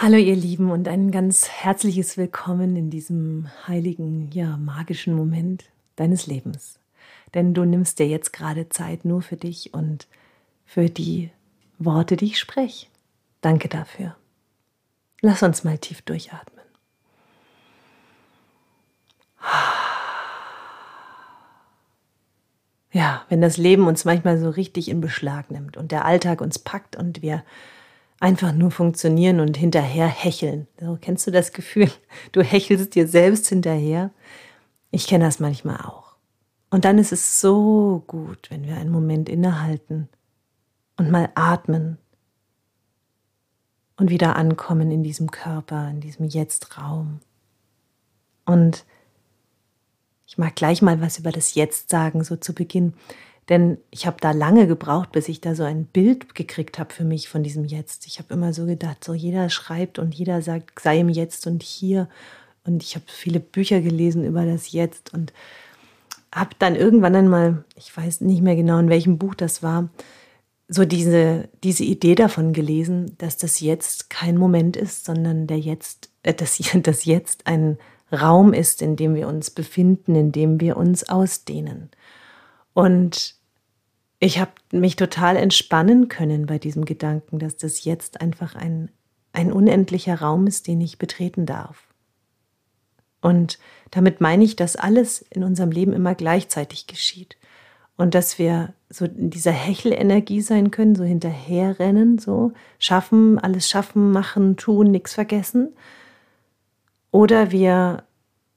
Hallo ihr Lieben und ein ganz herzliches Willkommen in diesem heiligen, ja, magischen Moment deines Lebens. Denn du nimmst dir jetzt gerade Zeit nur für dich und für die Worte, die ich spreche. Danke dafür. Lass uns mal tief durchatmen. Ja, wenn das Leben uns manchmal so richtig in Beschlag nimmt und der Alltag uns packt und wir einfach nur funktionieren und hinterher hecheln. So, kennst du das Gefühl? Du hechelst dir selbst hinterher. Ich kenne das manchmal auch. Und dann ist es so gut, wenn wir einen Moment innehalten und mal atmen und wieder ankommen in diesem Körper, in diesem Jetzt-Raum. Und ich mag gleich mal was über das Jetzt sagen, so zu Beginn. Denn ich habe da lange gebraucht, bis ich da so ein Bild gekriegt habe für mich von diesem Jetzt. Ich habe immer so gedacht, so jeder schreibt und jeder sagt, sei im Jetzt und hier. Und ich habe viele Bücher gelesen über das Jetzt und habe dann irgendwann einmal, ich weiß nicht mehr genau, in welchem Buch das war, so diese, diese Idee davon gelesen, dass das Jetzt kein Moment ist, sondern der Jetzt, äh, das, das Jetzt ein Raum ist, in dem wir uns befinden, in dem wir uns ausdehnen. Und ich habe mich total entspannen können bei diesem Gedanken, dass das jetzt einfach ein, ein unendlicher Raum ist, den ich betreten darf. Und damit meine ich, dass alles in unserem Leben immer gleichzeitig geschieht. Und dass wir so in dieser Hechelenergie sein können, so hinterherrennen, so schaffen, alles schaffen, machen, tun, nichts vergessen. Oder wir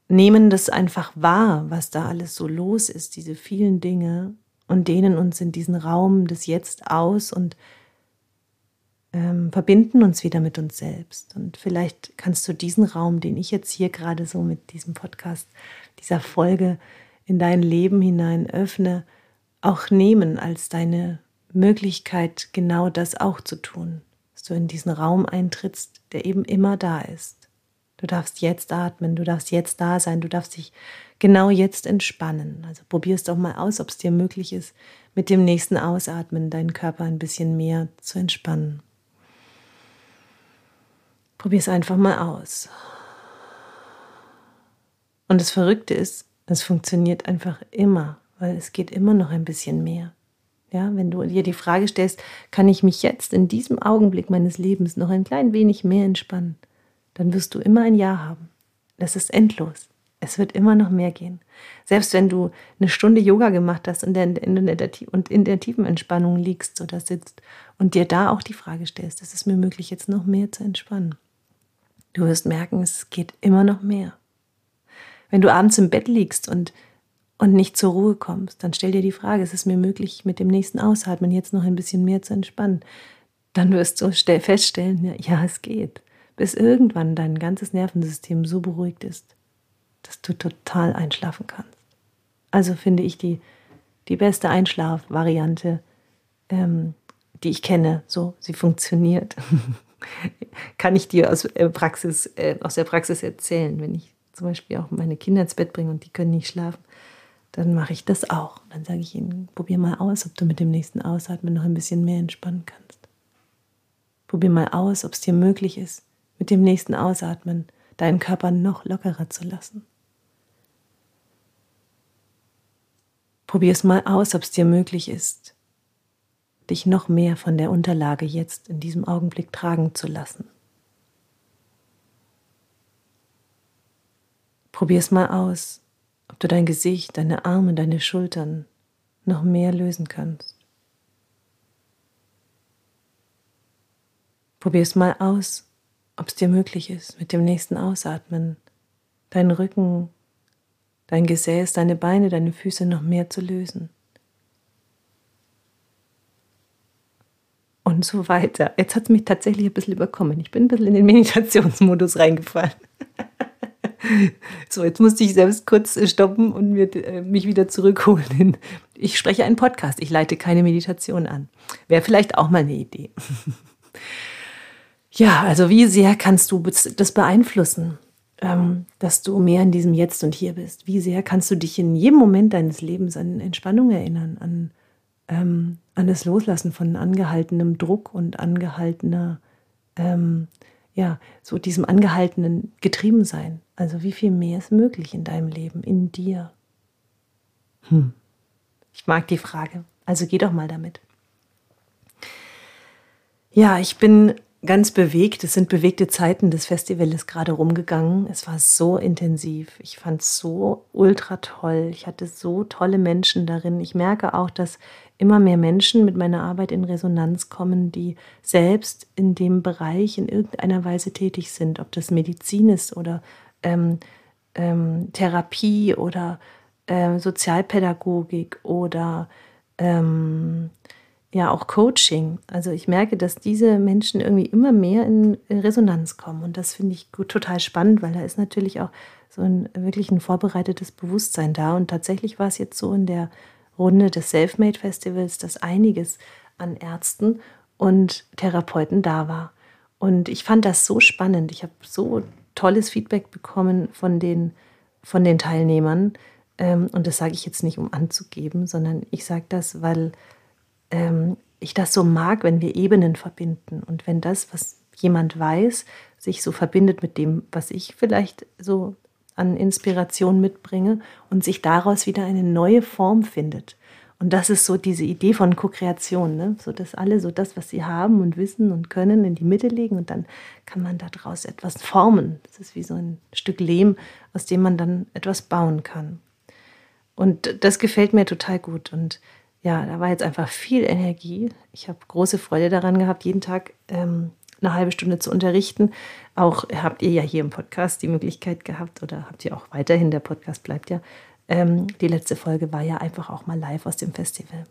nehmen das einfach wahr, was da alles so los ist, diese vielen Dinge, und dehnen uns in diesen Raum des Jetzt aus und ähm, verbinden uns wieder mit uns selbst. Und vielleicht kannst du diesen Raum, den ich jetzt hier gerade so mit diesem Podcast, dieser Folge in dein Leben hinein öffne, auch nehmen als deine Möglichkeit, genau das auch zu tun. Dass du in diesen Raum eintrittst, der eben immer da ist. Du darfst jetzt atmen, du darfst jetzt da sein, du darfst dich genau jetzt entspannen. Also probier es doch mal aus, ob es dir möglich ist, mit dem nächsten Ausatmen deinen Körper ein bisschen mehr zu entspannen. Probier es einfach mal aus. Und das Verrückte ist, es funktioniert einfach immer, weil es geht immer noch ein bisschen mehr. Ja, wenn du dir die Frage stellst, kann ich mich jetzt in diesem Augenblick meines Lebens noch ein klein wenig mehr entspannen, dann wirst du immer ein Ja haben. Das ist endlos. Es wird immer noch mehr gehen. Selbst wenn du eine Stunde Yoga gemacht hast und in der, tiefen Entspannung liegst oder sitzt und dir da auch die Frage stellst, ist es mir möglich, jetzt noch mehr zu entspannen? Du wirst merken, es geht immer noch mehr. Wenn du abends im Bett liegst und, und nicht zur Ruhe kommst, dann stell dir die Frage, ist es mir möglich, mit dem nächsten Ausatmen jetzt noch ein bisschen mehr zu entspannen? Dann wirst du feststellen, ja, es geht. Bis irgendwann dein ganzes Nervensystem so beruhigt ist, dass du total einschlafen kannst. Also finde ich die, die beste Einschlafvariante, ähm, die ich kenne. So, sie funktioniert. Kann ich dir aus, äh, Praxis, äh, aus der Praxis erzählen, wenn ich zum Beispiel auch meine Kinder ins Bett bringe und die können nicht schlafen, dann mache ich das auch. Dann sage ich ihnen, probier mal aus, ob du mit dem nächsten Ausatmen noch ein bisschen mehr entspannen kannst. Probier mal aus, ob es dir möglich ist, mit dem nächsten Ausatmen deinen Körper noch lockerer zu lassen. Probier es mal aus, ob es dir möglich ist, dich noch mehr von der Unterlage jetzt in diesem Augenblick tragen zu lassen. Probier es mal aus, ob du dein Gesicht, deine Arme, deine Schultern noch mehr lösen kannst. Probier es mal aus, ob es dir möglich ist, mit dem nächsten Ausatmen deinen Rücken dein Gesäß, deine Beine, deine Füße noch mehr zu lösen. Und so weiter. Jetzt hat es mich tatsächlich ein bisschen überkommen. Ich bin ein bisschen in den Meditationsmodus reingefallen. so, jetzt musste ich selbst kurz stoppen und äh, mich wieder zurückholen. Ich spreche einen Podcast, ich leite keine Meditation an. Wäre vielleicht auch mal eine Idee. Ja, also wie sehr kannst du das beeinflussen? ähm, dass du mehr in diesem Jetzt und Hier bist. Wie sehr kannst du dich in jedem Moment deines Lebens an Entspannung erinnern, an, ähm, an das Loslassen von angehaltenem Druck und angehaltener ähm, ja, so diesem angehaltenen Getriebensein. Also wie viel mehr ist möglich in deinem Leben, in dir? Hm. Ich mag die Frage. Also geh doch mal damit. Ja, ich bin ganz bewegt. Es sind bewegte Zeiten. Das Festival ist gerade rumgegangen. Es war so intensiv. Ich fand es so ultra toll. Ich hatte so tolle Menschen darin. Ich merke auch, dass immer mehr Menschen mit meiner Arbeit in Resonanz kommen, die selbst in dem Bereich in irgendeiner Weise tätig sind, ob das Medizin ist oder ähm, ähm, Therapie oder äh, Sozialpädagogik oder ähm, ja auch Coaching. Also ich merke, dass diese Menschen irgendwie immer mehr in Resonanz kommen und das finde ich gut, total spannend, weil da ist natürlich auch so ein wirklich ein vorbereitetes Bewusstsein da und tatsächlich war es jetzt so in der Runde des Selfmade Festivals, dass einiges an Ärzten und Therapeuten da war. Und ich fand das so spannend. Ich habe so tolles Feedback bekommen von den, von den Teilnehmern. Ähm, und das sage ich jetzt nicht, um anzugeben, sondern ich sage das, weil ähm, ich das so mag, wenn wir Ebenen verbinden und wenn das, was jemand weiß, sich so verbindet mit dem, was ich vielleicht so an Inspiration mitbringe und sich daraus wieder eine neue Form findet. Und das ist so diese Idee von Co-Kreation, ne? so dass alle so das, was sie haben und wissen und können, in die Mitte legen und dann kann man daraus etwas formen. Das ist wie so ein Stück Lehm, aus dem man dann etwas bauen kann. Und das gefällt mir total gut. Und ja, da war jetzt einfach viel Energie. Ich habe große Freude daran gehabt, jeden Tag ähm, eine halbe Stunde zu unterrichten. Auch habt ihr ja hier im Podcast die Möglichkeit gehabt oder habt ihr auch weiterhin, der Podcast bleibt ja. Ähm, die letzte Folge war ja einfach auch mal live aus dem Festival.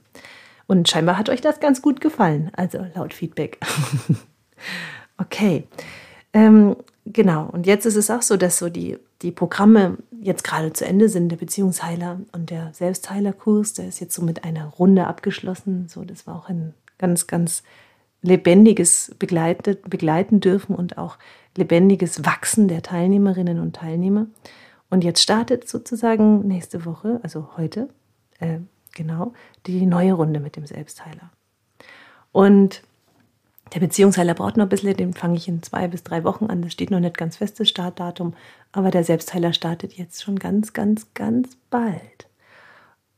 Und scheinbar hat euch das ganz gut gefallen, also laut Feedback. okay. Ähm, genau, und jetzt ist es auch so, dass so die, die Programme jetzt gerade zu Ende sind, der Beziehungsheiler und der Selbstheilerkurs, der ist jetzt so mit einer Runde abgeschlossen. So, das war auch ein ganz, ganz lebendiges Begleitet, begleiten dürfen und auch lebendiges Wachsen der Teilnehmerinnen und Teilnehmer. Und jetzt startet sozusagen nächste Woche, also heute, äh, genau, die neue Runde mit dem Selbstheiler. Und der Beziehungsheiler braucht noch ein bisschen, den fange ich in zwei bis drei Wochen an. Das steht noch nicht ganz festes Startdatum, aber der Selbstheiler startet jetzt schon ganz, ganz, ganz bald.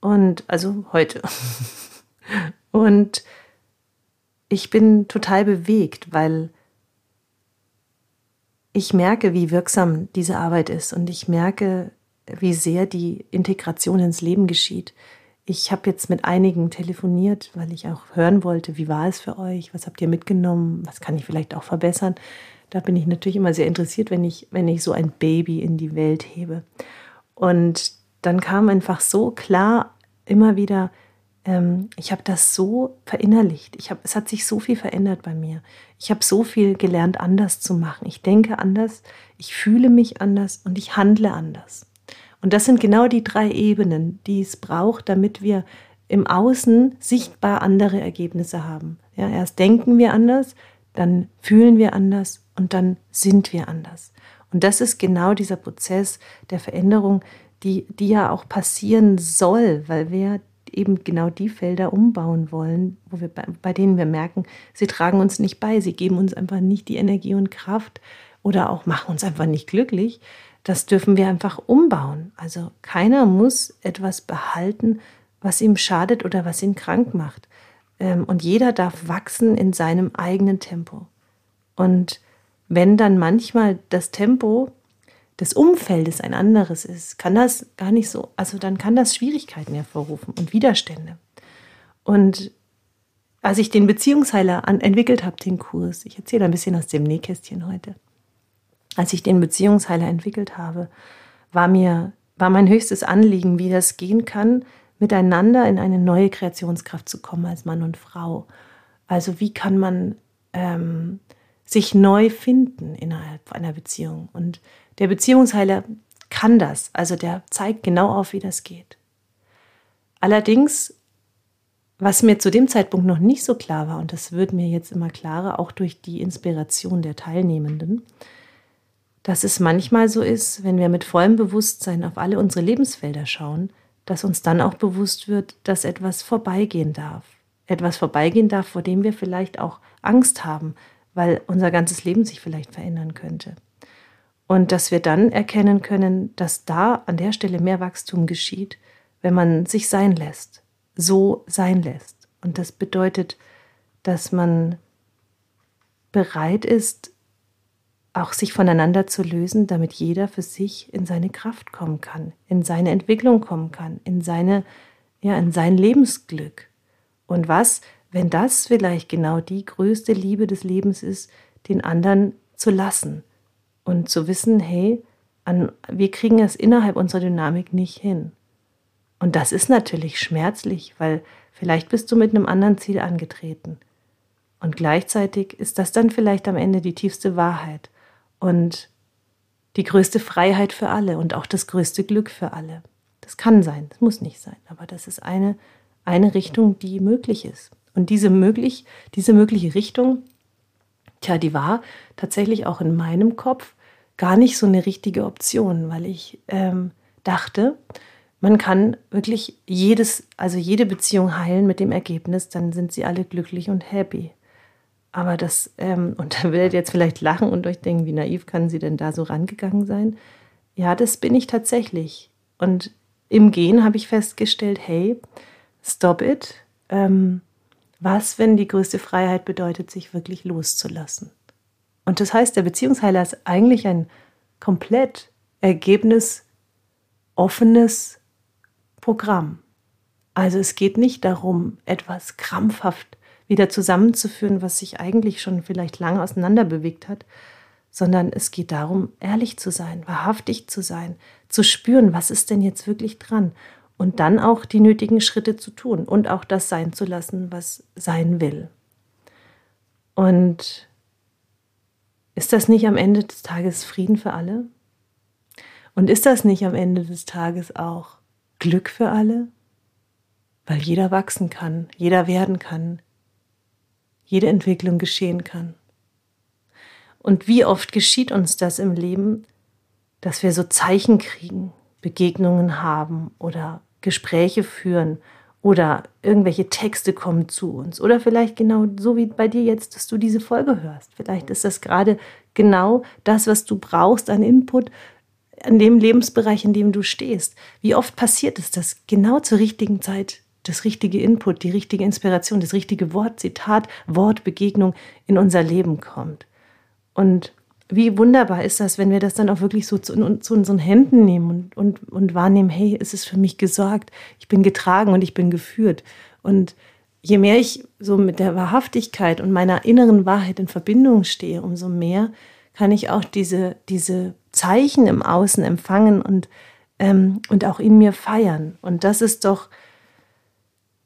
Und also heute. Und ich bin total bewegt, weil ich merke, wie wirksam diese Arbeit ist und ich merke, wie sehr die Integration ins Leben geschieht. Ich habe jetzt mit einigen telefoniert, weil ich auch hören wollte, wie war es für euch, was habt ihr mitgenommen, was kann ich vielleicht auch verbessern. Da bin ich natürlich immer sehr interessiert, wenn ich, wenn ich so ein Baby in die Welt hebe. Und dann kam einfach so klar immer wieder, ähm, ich habe das so verinnerlicht. Ich hab, es hat sich so viel verändert bei mir. Ich habe so viel gelernt, anders zu machen. Ich denke anders, ich fühle mich anders und ich handle anders. Und das sind genau die drei Ebenen, die es braucht, damit wir im Außen sichtbar andere Ergebnisse haben. Ja, erst denken wir anders, dann fühlen wir anders und dann sind wir anders. Und das ist genau dieser Prozess der Veränderung, die, die ja auch passieren soll, weil wir eben genau die Felder umbauen wollen, wo wir, bei, bei denen wir merken, sie tragen uns nicht bei, sie geben uns einfach nicht die Energie und Kraft oder auch machen uns einfach nicht glücklich, das dürfen wir einfach umbauen. Also keiner muss etwas behalten, was ihm schadet oder was ihn krank macht. Ähm, und jeder darf wachsen in seinem eigenen Tempo. Und wenn dann manchmal das Tempo des Umfeldes ein anderes ist, kann das gar nicht so, also dann kann das Schwierigkeiten hervorrufen und Widerstände. Und als ich den Beziehungsheiler entwickelt habe, den Kurs, ich erzähle ein bisschen aus dem Nähkästchen heute, als ich den Beziehungsheiler entwickelt habe, war mir war mein höchstes Anliegen, wie das gehen kann, miteinander in eine neue Kreationskraft zu kommen als Mann und Frau. Also wie kann man ähm, sich neu finden innerhalb einer Beziehung? Und der Beziehungsheiler kann das, also der zeigt genau auf, wie das geht. Allerdings, was mir zu dem Zeitpunkt noch nicht so klar war, und das wird mir jetzt immer klarer, auch durch die Inspiration der Teilnehmenden, dass es manchmal so ist, wenn wir mit vollem Bewusstsein auf alle unsere Lebensfelder schauen, dass uns dann auch bewusst wird, dass etwas vorbeigehen darf. Etwas vorbeigehen darf, vor dem wir vielleicht auch Angst haben, weil unser ganzes Leben sich vielleicht verändern könnte. Und dass wir dann erkennen können, dass da an der Stelle mehr Wachstum geschieht, wenn man sich sein lässt, so sein lässt. Und das bedeutet, dass man bereit ist, auch sich voneinander zu lösen, damit jeder für sich in seine Kraft kommen kann, in seine Entwicklung kommen kann, in seine ja, in sein Lebensglück. Und was, wenn das vielleicht genau die größte Liebe des Lebens ist, den anderen zu lassen und zu wissen, hey, an, wir kriegen es innerhalb unserer Dynamik nicht hin. Und das ist natürlich schmerzlich, weil vielleicht bist du mit einem anderen Ziel angetreten. Und gleichzeitig ist das dann vielleicht am Ende die tiefste Wahrheit und die größte Freiheit für alle und auch das größte Glück für alle. Das kann sein, das muss nicht sein, aber das ist eine, eine Richtung, die möglich ist. Und diese, möglich, diese mögliche Richtung, tja, die war tatsächlich auch in meinem Kopf gar nicht so eine richtige Option, weil ich ähm, dachte, man kann wirklich jedes, also jede Beziehung heilen mit dem Ergebnis, dann sind sie alle glücklich und happy. Aber das, ähm, und da werdet ihr jetzt vielleicht lachen und euch denken, wie naiv kann sie denn da so rangegangen sein? Ja, das bin ich tatsächlich. Und im Gehen habe ich festgestellt, hey, stop it. Ähm, was, wenn die größte Freiheit bedeutet, sich wirklich loszulassen? Und das heißt, der Beziehungsheiler ist eigentlich ein komplett ergebnisoffenes Programm. Also es geht nicht darum, etwas krampfhaft wieder zusammenzuführen, was sich eigentlich schon vielleicht lange auseinander bewegt hat, sondern es geht darum, ehrlich zu sein, wahrhaftig zu sein, zu spüren, was ist denn jetzt wirklich dran und dann auch die nötigen Schritte zu tun und auch das sein zu lassen, was sein will. Und ist das nicht am Ende des Tages Frieden für alle? Und ist das nicht am Ende des Tages auch Glück für alle? Weil jeder wachsen kann, jeder werden kann, jede Entwicklung geschehen kann. Und wie oft geschieht uns das im Leben, dass wir so Zeichen kriegen, Begegnungen haben oder Gespräche führen oder irgendwelche Texte kommen zu uns oder vielleicht genau so wie bei dir jetzt, dass du diese Folge hörst. Vielleicht ist das gerade genau das, was du brauchst an Input in dem Lebensbereich, in dem du stehst. Wie oft passiert es, dass genau zur richtigen Zeit das richtige Input, die richtige Inspiration, das richtige Wort, Zitat, Wort, Begegnung in unser Leben kommt. Und wie wunderbar ist das, wenn wir das dann auch wirklich so zu, zu unseren Händen nehmen und, und, und wahrnehmen, hey, es ist für mich gesorgt, ich bin getragen und ich bin geführt. Und je mehr ich so mit der Wahrhaftigkeit und meiner inneren Wahrheit in Verbindung stehe, umso mehr kann ich auch diese, diese Zeichen im Außen empfangen und, ähm, und auch in mir feiern. Und das ist doch,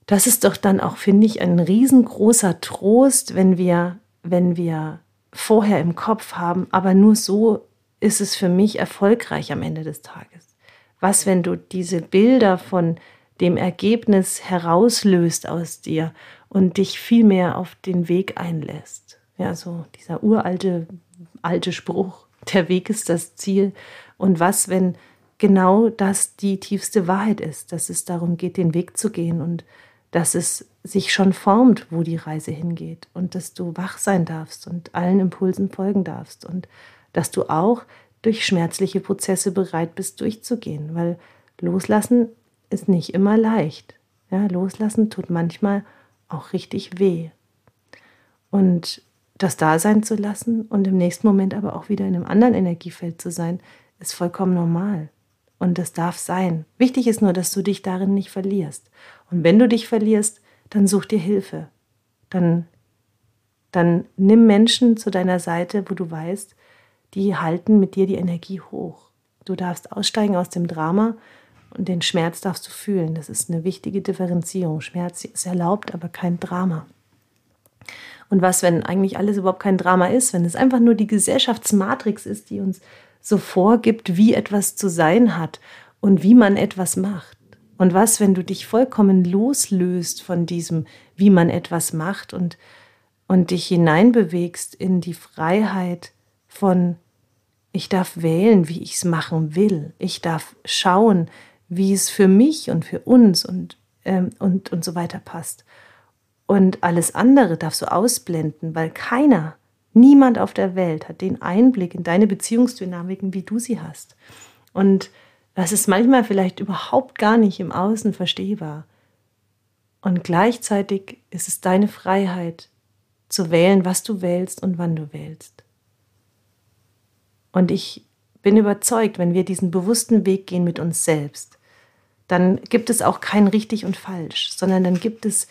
das ist doch dann auch, finde ich, ein riesengroßer Trost, wenn wir, wenn wir vorher im Kopf haben, aber nur so ist es für mich erfolgreich am Ende des Tages. Was, wenn du diese Bilder von dem Ergebnis herauslöst aus dir und dich viel mehr auf den Weg einlässt? Ja, so dieser uralte alte Spruch, der Weg ist das Ziel. Und was, wenn genau das die tiefste Wahrheit ist, dass es darum geht, den Weg zu gehen und dass es sich schon formt, wo die Reise hingeht und dass du wach sein darfst und allen Impulsen folgen darfst und dass du auch durch schmerzliche Prozesse bereit bist durchzugehen, weil loslassen ist nicht immer leicht. Ja, loslassen tut manchmal auch richtig weh. Und das da sein zu lassen und im nächsten Moment aber auch wieder in einem anderen Energiefeld zu sein, ist vollkommen normal. Und das darf sein. Wichtig ist nur, dass du dich darin nicht verlierst. Und wenn du dich verlierst, dann such dir Hilfe. Dann, dann nimm Menschen zu deiner Seite, wo du weißt, die halten mit dir die Energie hoch. Du darfst aussteigen aus dem Drama und den Schmerz darfst du fühlen. Das ist eine wichtige Differenzierung. Schmerz ist erlaubt, aber kein Drama. Und was, wenn eigentlich alles überhaupt kein Drama ist, wenn es einfach nur die Gesellschaftsmatrix ist, die uns so vorgibt, wie etwas zu sein hat und wie man etwas macht. Und was, wenn du dich vollkommen loslöst von diesem, wie man etwas macht und, und dich hineinbewegst in die Freiheit von, ich darf wählen, wie ich es machen will. Ich darf schauen, wie es für mich und für uns und, ähm, und, und so weiter passt. Und alles andere darfst du ausblenden, weil keiner, Niemand auf der Welt hat den Einblick in deine Beziehungsdynamiken, wie du sie hast. Und das ist manchmal vielleicht überhaupt gar nicht im Außen verstehbar. Und gleichzeitig ist es deine Freiheit zu wählen, was du wählst und wann du wählst. Und ich bin überzeugt, wenn wir diesen bewussten Weg gehen mit uns selbst, dann gibt es auch kein richtig und falsch, sondern dann gibt es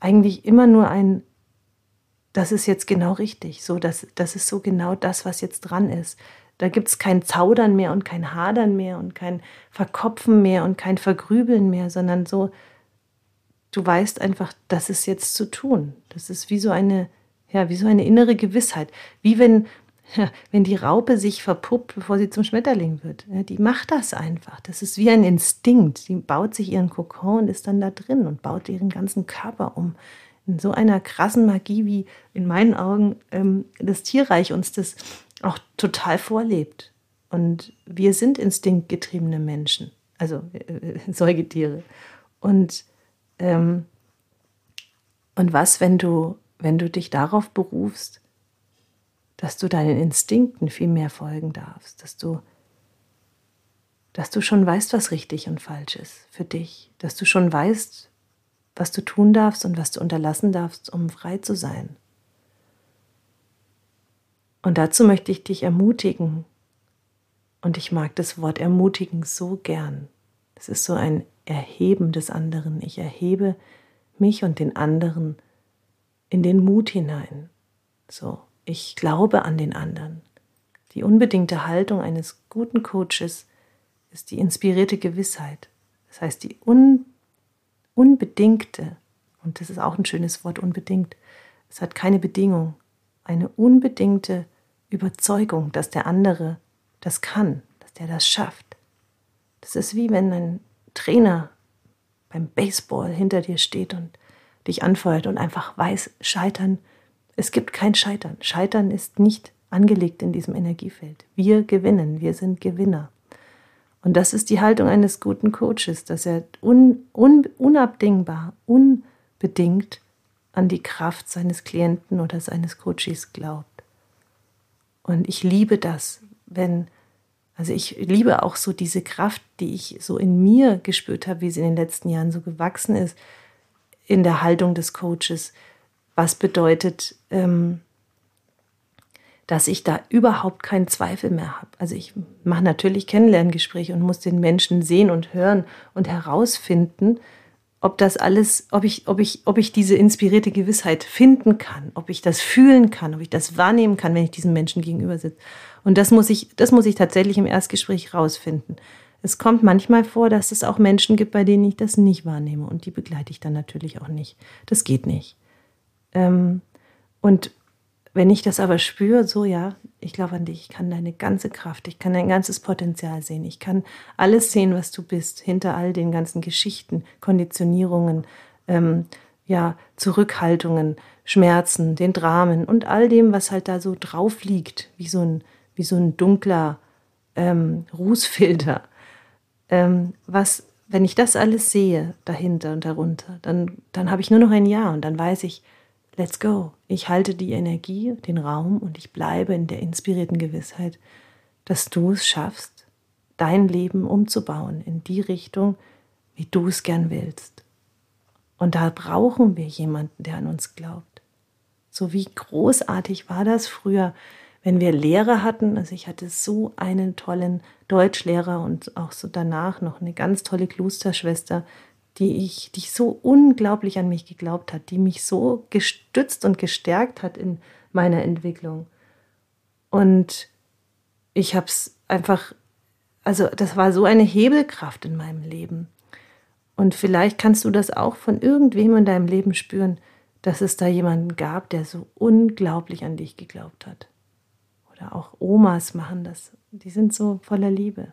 eigentlich immer nur ein, das ist jetzt genau richtig, so das, das ist so genau das, was jetzt dran ist. Da gibt es kein Zaudern mehr und kein Hadern mehr und kein Verkopfen mehr und kein Vergrübeln mehr, sondern so, du weißt einfach, das ist jetzt zu tun. Das ist wie so eine, ja, wie so eine innere Gewissheit. Wie wenn, ja, wenn die Raupe sich verpuppt, bevor sie zum Schmetterling wird. Ja, die macht das einfach. Das ist wie ein Instinkt. Die baut sich ihren Kokon und ist dann da drin und baut ihren ganzen Körper um. In so einer krassen Magie, wie in meinen Augen ähm, das Tierreich uns das auch total vorlebt. Und wir sind instinktgetriebene Menschen, also äh, Säugetiere. Und, ähm, und was, wenn du, wenn du dich darauf berufst, dass du deinen Instinkten viel mehr folgen darfst, dass du, dass du schon weißt, was richtig und falsch ist für dich, dass du schon weißt, was du tun darfst und was du unterlassen darfst, um frei zu sein. Und dazu möchte ich dich ermutigen. Und ich mag das Wort ermutigen so gern. Es ist so ein Erheben des anderen. Ich erhebe mich und den anderen in den Mut hinein. So, ich glaube an den anderen. Die unbedingte Haltung eines guten Coaches ist die inspirierte Gewissheit. Das heißt, die un, unbedingte, und das ist auch ein schönes Wort, unbedingt, es hat keine Bedingung, eine unbedingte Überzeugung, dass der andere das kann, dass der das schafft. Das ist wie wenn ein Trainer beim Baseball hinter dir steht und dich anfeuert und einfach weiß, scheitern es gibt kein Scheitern. Scheitern ist nicht angelegt in diesem Energiefeld. Wir gewinnen, wir sind Gewinner. Und das ist die Haltung eines guten Coaches, dass er un, un, unabdingbar, unbedingt an die Kraft seines Klienten oder seines Coaches glaubt. Und ich liebe das, wenn, also ich liebe auch so diese Kraft, die ich so in mir gespürt habe, wie sie in den letzten Jahren so gewachsen ist, in der Haltung des Coaches, was bedeutet, ähm, dass ich da überhaupt keinen Zweifel mehr habe. Also ich mache natürlich Kennenlerngespräche und muss den Menschen sehen und hören und herausfinden, ob das alles, ob ich, ob ich, ob ich diese inspirierte Gewissheit finden kann, ob ich das fühlen kann, ob ich das wahrnehmen kann, wenn ich diesem Menschen gegenüber sitze. Und das muss ich, das muss ich tatsächlich im Erstgespräch rausfinden. Es kommt manchmal vor, dass es auch Menschen gibt, bei denen ich das nicht wahrnehme und die begleite ich dann natürlich auch nicht. Das geht nicht. Ähm, und wenn ich das aber spüre, so ja, ich glaube an dich, ich kann deine ganze Kraft, ich kann dein ganzes Potenzial sehen, ich kann alles sehen, was du bist, hinter all den ganzen Geschichten, Konditionierungen, ähm, ja, Zurückhaltungen, Schmerzen, den Dramen und all dem, was halt da so drauf liegt, wie so ein, wie so ein dunkler ähm, Rußfilter. Ähm, was, wenn ich das alles sehe, dahinter und darunter, dann, dann habe ich nur noch ein Ja und dann weiß ich, Let's go. Ich halte die Energie, den Raum und ich bleibe in der inspirierten Gewissheit, dass du es schaffst, dein Leben umzubauen in die Richtung, wie du es gern willst. Und da brauchen wir jemanden, der an uns glaubt. So wie großartig war das früher, wenn wir Lehrer hatten. Also ich hatte so einen tollen Deutschlehrer und auch so danach noch eine ganz tolle Klosterschwester, die ich, die so unglaublich an mich geglaubt hat, die mich so gestützt und gestärkt hat in meiner Entwicklung. Und ich habe es einfach, also das war so eine Hebelkraft in meinem Leben. Und vielleicht kannst du das auch von irgendwem in deinem Leben spüren, dass es da jemanden gab, der so unglaublich an dich geglaubt hat. Oder auch Omas machen das. Die sind so voller Liebe.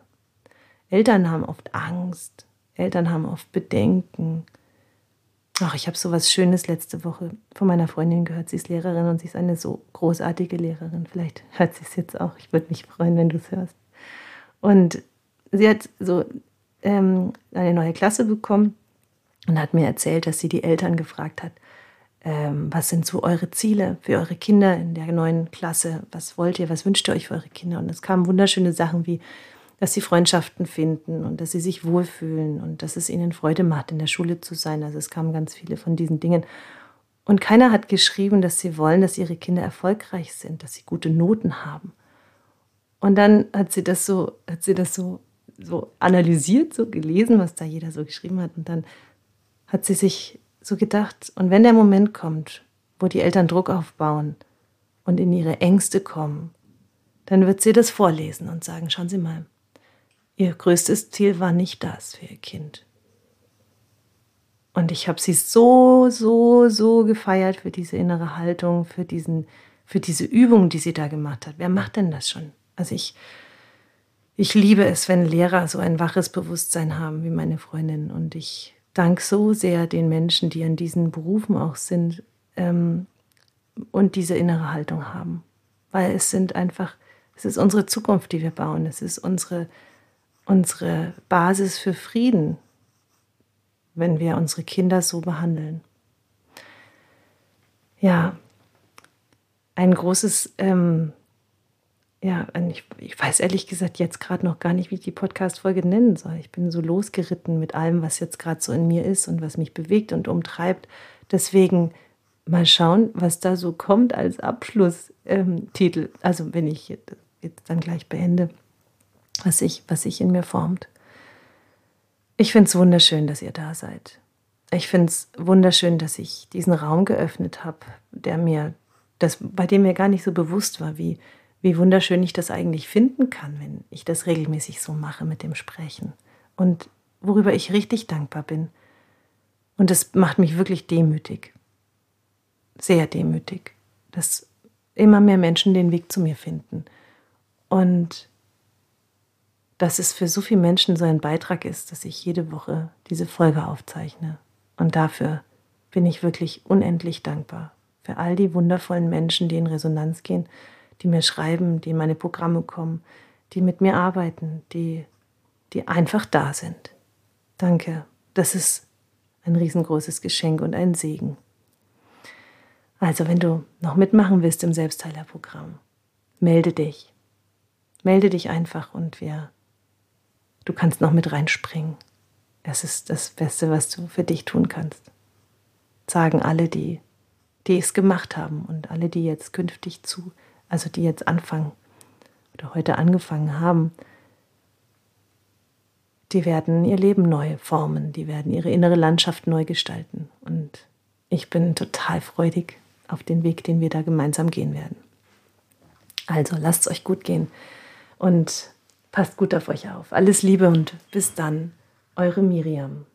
Eltern haben oft Angst Eltern haben oft Bedenken. Ach, ich habe so was Schönes letzte Woche von meiner Freundin gehört. Sie ist Lehrerin und sie ist eine so großartige Lehrerin. Vielleicht hört sie es jetzt auch. Ich würde mich freuen, wenn du es hörst. Und sie hat so ähm, eine neue Klasse bekommen und hat mir erzählt, dass sie die Eltern gefragt hat, ähm, was sind so eure Ziele für eure Kinder in der neuen Klasse? Was wollt ihr, was wünscht ihr euch für eure Kinder? Und es kamen wunderschöne Sachen wie, dass sie Freundschaften finden und dass sie sich wohlfühlen und dass es ihnen Freude macht, in der Schule zu sein. Also es kamen ganz viele von diesen Dingen. Und keiner hat geschrieben, dass sie wollen, dass ihre Kinder erfolgreich sind, dass sie gute Noten haben. Und dann hat sie das so, hat sie das so, so analysiert, so gelesen, was da jeder so geschrieben hat. Und dann hat sie sich so gedacht, und wenn der Moment kommt, wo die Eltern Druck aufbauen und in ihre Ängste kommen, dann wird sie das vorlesen und sagen, schauen Sie mal, Ihr größtes Ziel war nicht das für Ihr Kind. Und ich habe sie so, so, so gefeiert für diese innere Haltung, für, diesen, für diese Übung, die sie da gemacht hat. Wer macht denn das schon? Also ich, ich liebe es, wenn Lehrer so ein waches Bewusstsein haben wie meine Freundin. Und ich danke so sehr den Menschen, die an diesen Berufen auch sind ähm, und diese innere Haltung haben. Weil es sind einfach, es ist unsere Zukunft, die wir bauen. Es ist unsere, unsere Basis für Frieden, wenn wir unsere Kinder so behandeln. Ja, ein großes, ähm, ja, ich, ich, weiß ehrlich gesagt jetzt gerade noch gar nicht, wie ich die Podcast-Folge nennen soll. Ich bin so losgeritten mit allem, was jetzt gerade so in mir ist und was mich bewegt und umtreibt. Deswegen mal schauen, was da so kommt als Abschlusstitel. Ähm, also wenn ich jetzt dann gleich beende, was sich was ich in mir formt. Ich finde es wunderschön, dass ihr da seid. Ich finde es wunderschön, dass ich diesen Raum geöffnet habe, der mir, das, bei dem mir gar nicht so bewusst war, wie, wie wunderschön ich das eigentlich finden kann, wenn ich das regelmäßig so mache mit dem Sprechen. Und worüber ich richtig dankbar bin. Und das macht mich wirklich demütig. Sehr demütig, dass immer mehr Menschen den Weg zu mir finden. Und dass es für so viele Menschen so ein Beitrag ist, dass ich jede Woche diese Folge aufzeichne. Und dafür bin ich wirklich unendlich dankbar. Für all die wundervollen Menschen, die in Resonanz gehen, die mir schreiben, die in meine Programme kommen, die mit mir arbeiten, die, die einfach da sind. Danke. Das ist ein riesengroßes Geschenk und ein Segen. Also, wenn du noch mitmachen willst im Selbstheilerprogramm, melde dich. Melde dich einfach und wir Du kannst noch mit reinspringen. Es ist das Beste, was du für dich tun kannst. Sagen alle, die, die es gemacht haben und alle, die jetzt künftig zu, also die jetzt anfangen oder heute angefangen haben, die werden ihr Leben neu formen, die werden ihre innere Landschaft neu gestalten. Und ich bin total freudig auf den Weg, den wir da gemeinsam gehen werden. Also lasst es euch gut gehen und Passt gut auf euch auf. Alles Liebe und bis dann, eure Miriam.